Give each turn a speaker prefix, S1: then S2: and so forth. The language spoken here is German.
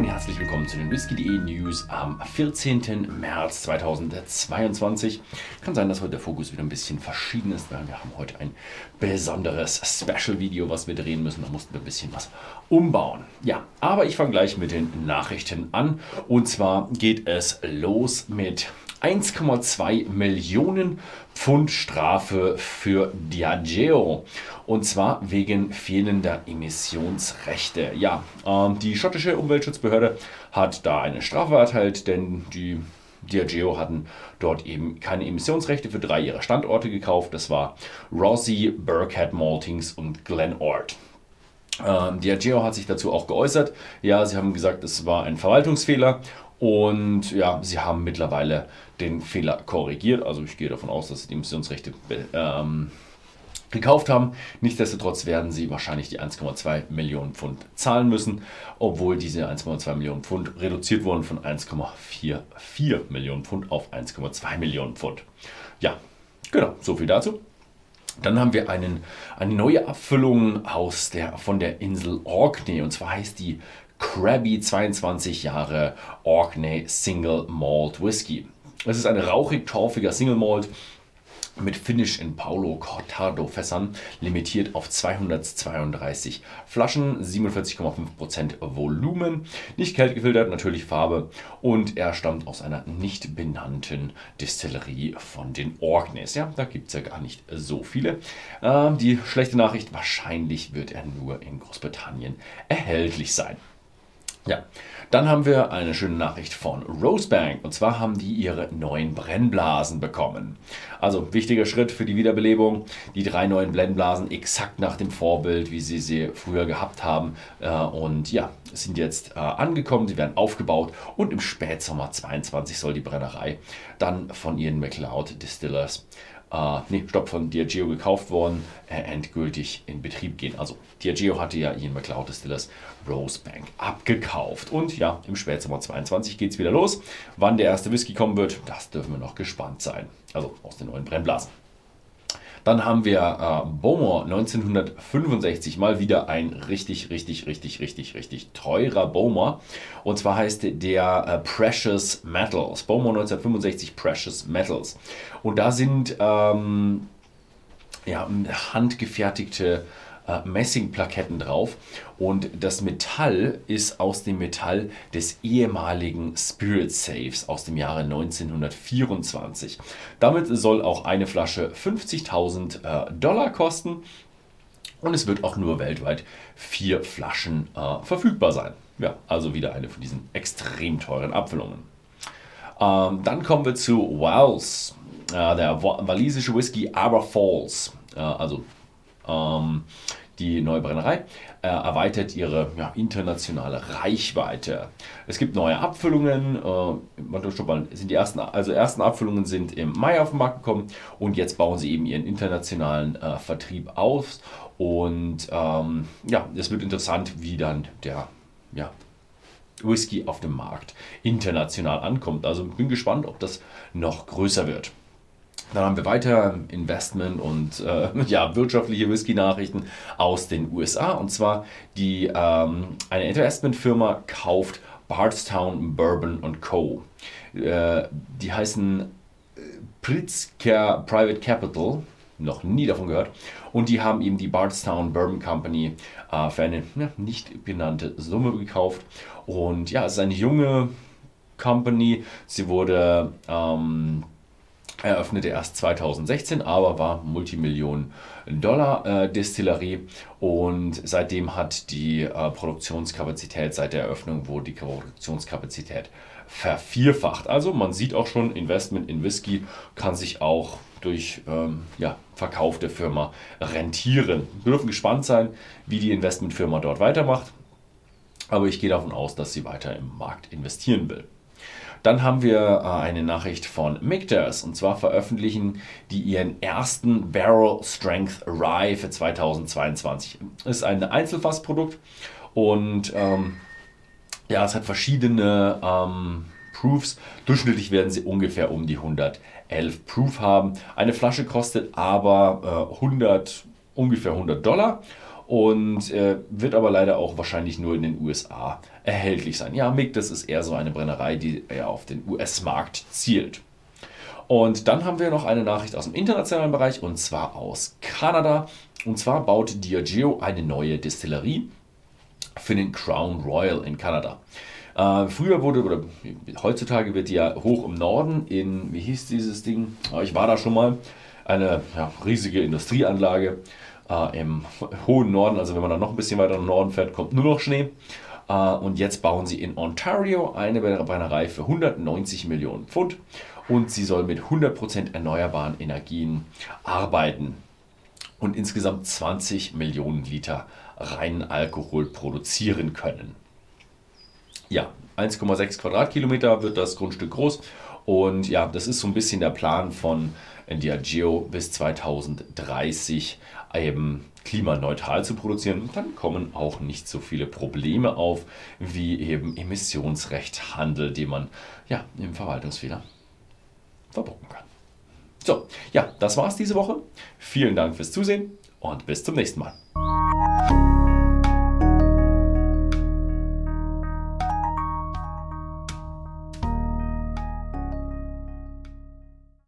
S1: und herzlich willkommen zu den Whisky.de News am 14. März 2022. Kann sein, dass heute der Fokus wieder ein bisschen verschieden ist, weil wir haben heute ein besonderes Special-Video, was wir drehen müssen. Da mussten wir ein bisschen was umbauen. Ja, aber ich fange gleich mit den Nachrichten an. Und zwar geht es los mit 1,2 Millionen Pfund Strafe für Diageo. Und zwar wegen fehlender Emissionsrechte. Ja, ähm, die schottische Umweltschutzbehörde hat da eine Strafe erteilt, denn die Diageo hatten dort eben keine Emissionsrechte für drei ihrer Standorte gekauft. Das war Rossi, Burkhead Maltings und Glenort. Ähm, Diageo hat sich dazu auch geäußert. Ja, sie haben gesagt, es war ein Verwaltungsfehler und ja, sie haben mittlerweile den Fehler korrigiert. Also ich gehe davon aus, dass sie die Emissionsrechte ähm, gekauft haben. Nichtsdestotrotz werden sie wahrscheinlich die 1,2 Millionen Pfund zahlen müssen, obwohl diese 1,2 Millionen Pfund reduziert wurden von 1,44 Millionen Pfund auf 1,2 Millionen Pfund. Ja, genau, so viel dazu. Dann haben wir einen, eine neue Abfüllung aus der, von der Insel Orkney und zwar heißt die Krabby 22 Jahre Orkney Single Malt Whisky. Es ist ein rauchig-torfiger Single Malt mit Finish in Paulo Cortado Fässern, limitiert auf 232 Flaschen, 47,5% Volumen, nicht kältgefiltert, natürlich Farbe und er stammt aus einer nicht benannten Distillerie von den Orkneys. Ja, da gibt es ja gar nicht so viele. Ähm, die schlechte Nachricht, wahrscheinlich wird er nur in Großbritannien erhältlich sein. Ja, dann haben wir eine schöne Nachricht von Rosebank. Und zwar haben die ihre neuen Brennblasen bekommen. Also wichtiger Schritt für die Wiederbelebung. Die drei neuen Brennblasen exakt nach dem Vorbild, wie sie sie früher gehabt haben. Äh, und ja, sind jetzt äh, angekommen. Sie werden aufgebaut. Und im Spätsommer 22 soll die Brennerei dann von ihren McLeod Distillers äh, nee, stopp, von Diageo gekauft worden, äh, endgültig in Betrieb gehen. Also Diageo hatte ja Ian McLeod Distillers Rosebank abgekauft. Und ja, im Spätsommer 22 geht es wieder los. Wann der erste Whisky kommen wird, das dürfen wir noch gespannt sein. Also aus den neuen Brennblasen. Dann haben wir äh, Beaumont 1965, mal wieder ein richtig, richtig, richtig, richtig, richtig teurer Beaumont. Und zwar heißt der äh, Precious Metals. Beaumont 1965 Precious Metals. Und da sind ähm, ja, handgefertigte äh, Messingplaketten drauf und das Metall ist aus dem Metall des ehemaligen Spirit Safes aus dem Jahre 1924. Damit soll auch eine Flasche 50.000 äh, Dollar kosten und es wird auch nur weltweit vier Flaschen äh, verfügbar sein. Ja, also wieder eine von diesen extrem teuren Abfüllungen. Ähm, dann kommen wir zu Wells, äh, der walisische Whisky Aber Falls. Äh, also ähm, die neue Brennerei äh, erweitert ihre ja, internationale Reichweite. Es gibt neue Abfüllungen. Äh, sind die ersten, also ersten Abfüllungen sind im Mai auf den Markt gekommen und jetzt bauen sie eben ihren internationalen äh, Vertrieb aus. Und ähm, ja, es wird interessant, wie dann der ja, Whisky auf dem Markt international ankommt. Also bin gespannt, ob das noch größer wird. Dann haben wir weiter Investment und äh, ja, wirtschaftliche Whisky-Nachrichten aus den USA. Und zwar die, ähm, eine Investmentfirma kauft Bardstown Bourbon Co. Äh, die heißen äh, Pritzker Private Capital, noch nie davon gehört. Und die haben eben die Bardstown Bourbon Company äh, für eine ja, nicht genannte Summe gekauft. Und ja, es ist eine junge Company. Sie wurde ähm, eröffnete erst 2016, aber war Multimillionen Dollar äh, und seitdem hat die äh, Produktionskapazität, seit der Eröffnung wurde die Produktionskapazität vervierfacht. Also man sieht auch schon, Investment in Whisky kann sich auch durch ähm, ja, Verkauf der Firma rentieren. Wir dürfen gespannt sein, wie die Investmentfirma dort weitermacht, aber ich gehe davon aus, dass sie weiter im Markt investieren will. Dann haben wir äh, eine Nachricht von Mikters und zwar veröffentlichen die ihren ersten Barrel Strength Rye für 2022. Ist ein Einzelfassprodukt und ähm, ja, es hat verschiedene ähm, Proofs. Durchschnittlich werden sie ungefähr um die 111 Proof haben. Eine Flasche kostet aber äh, 100, ungefähr 100 Dollar und äh, wird aber leider auch wahrscheinlich nur in den USA erhältlich sein. Ja, MIG, das ist eher so eine Brennerei, die eher auf den US-Markt zielt. Und dann haben wir noch eine Nachricht aus dem internationalen Bereich und zwar aus Kanada. Und zwar baut Diageo eine neue Distillerie für den Crown Royal in Kanada. Äh, früher wurde, oder heutzutage wird die ja hoch im Norden in, wie hieß dieses Ding? Ich war da schon mal, eine ja, riesige Industrieanlage äh, im hohen Norden. Also wenn man dann noch ein bisschen weiter im Norden fährt, kommt nur noch Schnee. Äh, und jetzt bauen sie in Ontario eine Brennerei für 190 Millionen Pfund und sie soll mit 100% erneuerbaren Energien arbeiten und insgesamt 20 Millionen Liter reinen Alkohol produzieren können. Ja, 1,6 Quadratkilometer wird das Grundstück groß und ja, das ist so ein bisschen der Plan von Diageo bis 2030 eben klimaneutral zu produzieren. Dann kommen auch nicht so viele Probleme auf wie eben Emissionsrechthandel, den man ja im Verwaltungsfehler verbocken kann. So, ja, das war's diese Woche. Vielen Dank fürs Zusehen und bis zum nächsten Mal.